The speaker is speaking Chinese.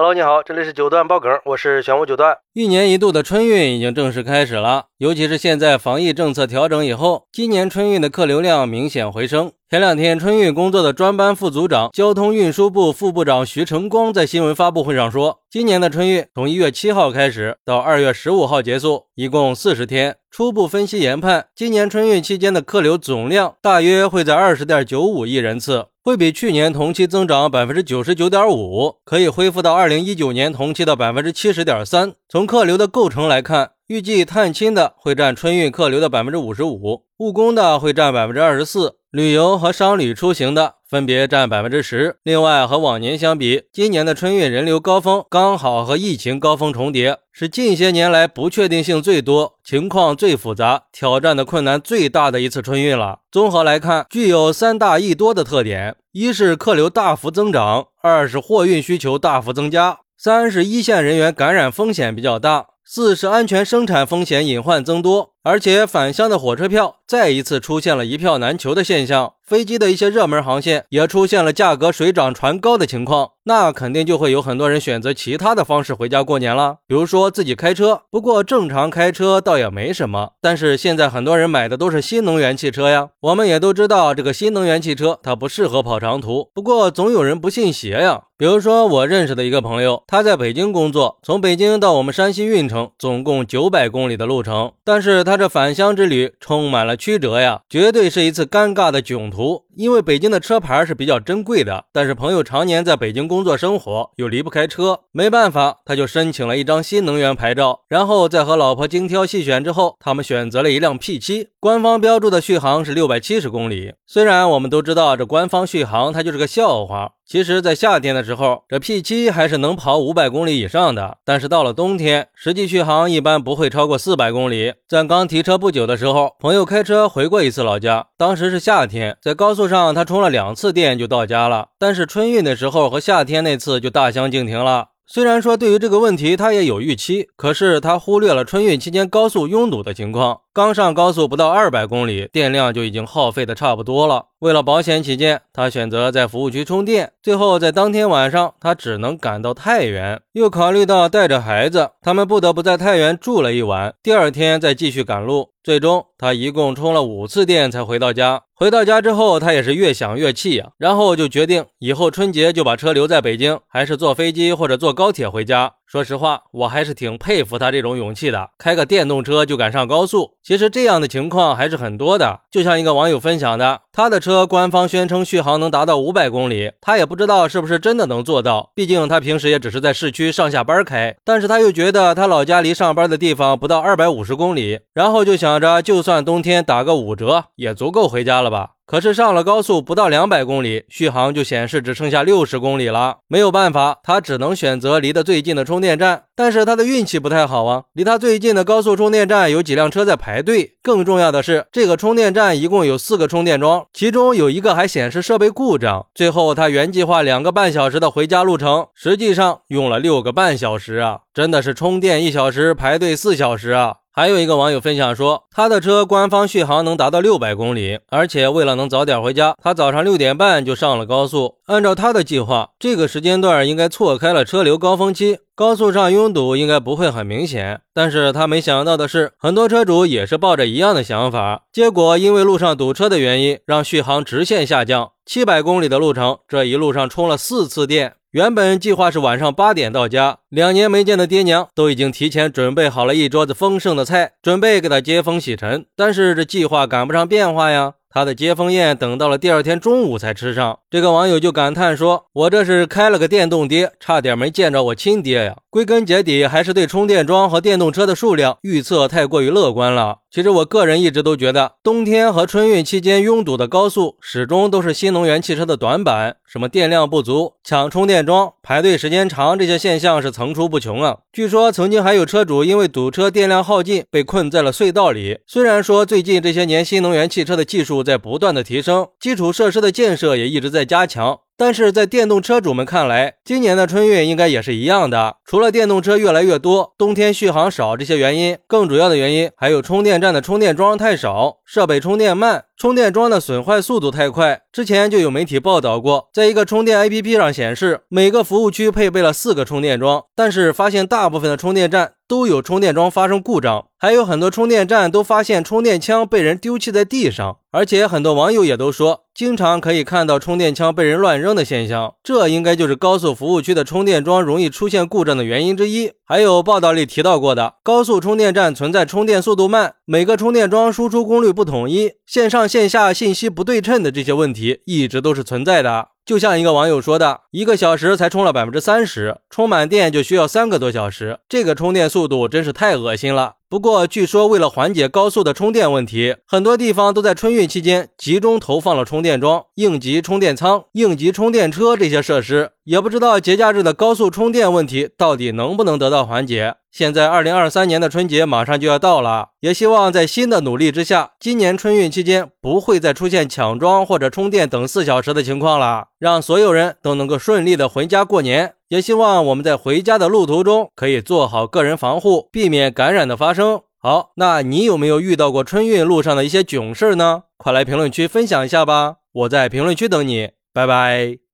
Hello，你好，这里是九段爆梗，我是玄武九段。一年一度的春运已经正式开始了，尤其是现在防疫政策调整以后，今年春运的客流量明显回升。前两天，春运工作的专班副组长、交通运输部副部长徐成光在新闻发布会上说，今年的春运从一月七号开始到二月十五号结束，一共四十天。初步分析研判，今年春运期间的客流总量大约会在二十点九五亿人次。会比去年同期增长百分之九十九点五，可以恢复到二零一九年同期的百分之七十点三。从客流的构成来看，预计探亲的会占春运客流的百分之五十五，务工的会占百分之二十四，旅游和商旅出行的分别占百分之十。另外，和往年相比，今年的春运人流高峰刚好和疫情高峰重叠，是近些年来不确定性最多、情况最复杂、挑战的困难最大的一次春运了。综合来看，具有三大一多的特点：一是客流大幅增长，二是货运需求大幅增加，三是一线人员感染风险比较大。四是安全生产风险隐患增多，而且返乡的火车票再一次出现了一票难求的现象，飞机的一些热门航线也出现了价格水涨船高的情况，那肯定就会有很多人选择其他的方式回家过年了，比如说自己开车。不过正常开车倒也没什么，但是现在很多人买的都是新能源汽车呀。我们也都知道，这个新能源汽车它不适合跑长途，不过总有人不信邪呀。比如说，我认识的一个朋友，他在北京工作，从北京到我们山西运城，总共九百公里的路程。但是他这返乡之旅充满了曲折呀，绝对是一次尴尬的囧途。因为北京的车牌是比较珍贵的，但是朋友常年在北京工作生活，又离不开车，没办法，他就申请了一张新能源牌照。然后在和老婆精挑细选之后，他们选择了一辆 P7，官方标注的续航是六百七十公里。虽然我们都知道这官方续航它就是个笑话。其实，在夏天的时候，这 P7 还是能跑五百公里以上的。但是到了冬天，实际续航一般不会超过四百公里。在刚提车不久的时候，朋友开车回过一次老家，当时是夏天，在高速上他充了两次电就到家了。但是春运的时候和夏天那次就大相径庭了。虽然说对于这个问题他也有预期，可是他忽略了春运期间高速拥堵的情况。刚上高速不到二百公里，电量就已经耗费的差不多了。为了保险起见，他选择在服务区充电。最后在当天晚上，他只能赶到太原。又考虑到带着孩子，他们不得不在太原住了一晚。第二天再继续赶路。最终，他一共充了五次电才回到家。回到家之后，他也是越想越气呀，然后就决定以后春节就把车留在北京，还是坐飞机或者坐高铁回家。说实话，我还是挺佩服他这种勇气的，开个电动车就敢上高速。其实这样的情况还是很多的。就像一个网友分享的，他的车官方宣称续航能达到五百公里，他也不知道是不是真的能做到。毕竟他平时也只是在市区上下班开，但是他又觉得他老家离上班的地方不到二百五十公里，然后就想着，就算冬天打个五折，也足够回家了吧。可是上了高速不到两百公里，续航就显示只剩下六十公里了。没有办法，他只能选择离得最近的充电站。但是他的运气不太好啊，离他最近的高速充电站有几辆车在排队。更重要的是，这个充电站一共有四个充电桩，其中有一个还显示设备故障。最后他原计划两个半小时的回家路程，实际上用了六个半小时啊！真的是充电一小时排队四小时啊！还有一个网友分享说，他的车官方续航能达到六百公里，而且为了能早点回家，他早上六点半就上了高速。按照他的计划，这个时间段应该错开了车流高峰期，高速上拥堵应该不会很明显。但是他没想到的是，很多车主也是抱着一样的想法，结果因为路上堵车的原因，让续航直线下降。七百公里的路程，这一路上充了四次电。原本计划是晚上八点到家，两年没见的爹娘都已经提前准备好了一桌子丰盛的菜，准备给他接风洗尘。但是这计划赶不上变化呀。他的接风宴等到了第二天中午才吃上，这个网友就感叹说：“我这是开了个电动爹，差点没见着我亲爹呀！”归根结底还是对充电桩和电动车的数量预测太过于乐观了。其实我个人一直都觉得，冬天和春运期间拥堵的高速始终都是新能源汽车的短板，什么电量不足、抢充电桩、排队时间长这些现象是层出不穷啊。据说曾经还有车主因为堵车、电量耗尽被困在了隧道里。虽然说最近这些年新能源汽车的技术，在不断的提升，基础设施的建设也一直在加强。但是在电动车主们看来，今年的春运应该也是一样的。除了电动车越来越多、冬天续航少这些原因，更主要的原因还有充电站的充电桩太少、设备充电慢、充电桩的损坏速度太快。之前就有媒体报道过，在一个充电 APP 上显示，每个服务区配备了四个充电桩，但是发现大部分的充电站都有充电桩发生故障，还有很多充电站都发现充电枪被人丢弃在地上，而且很多网友也都说，经常可以看到充电枪被人乱扔的现象，这应该就是高速服务区的充电桩容易出现故障的原因之一。还有报道里提到过的，高速充电站存在充电速度慢，每个充电桩输出功率不统一，线上线下信息不对称的这些问题，一直都是存在的。就像一个网友说的，一个小时才充了百分之三十，充满电就需要三个多小时，这个充电速度真是太恶心了。不过，据说为了缓解高速的充电问题，很多地方都在春运期间集中投放了充电桩、应急充电仓、应急充电车这些设施。也不知道节假日的高速充电问题到底能不能得到缓解。现在二零二三年的春节马上就要到了，也希望在新的努力之下，今年春运期间不会再出现抢装或者充电等四小时的情况了，让所有人都能够顺利的回家过年。也希望我们在回家的路途中可以做好个人防护，避免感染的发生。好，那你有没有遇到过春运路上的一些囧事呢？快来评论区分享一下吧，我在评论区等你，拜拜。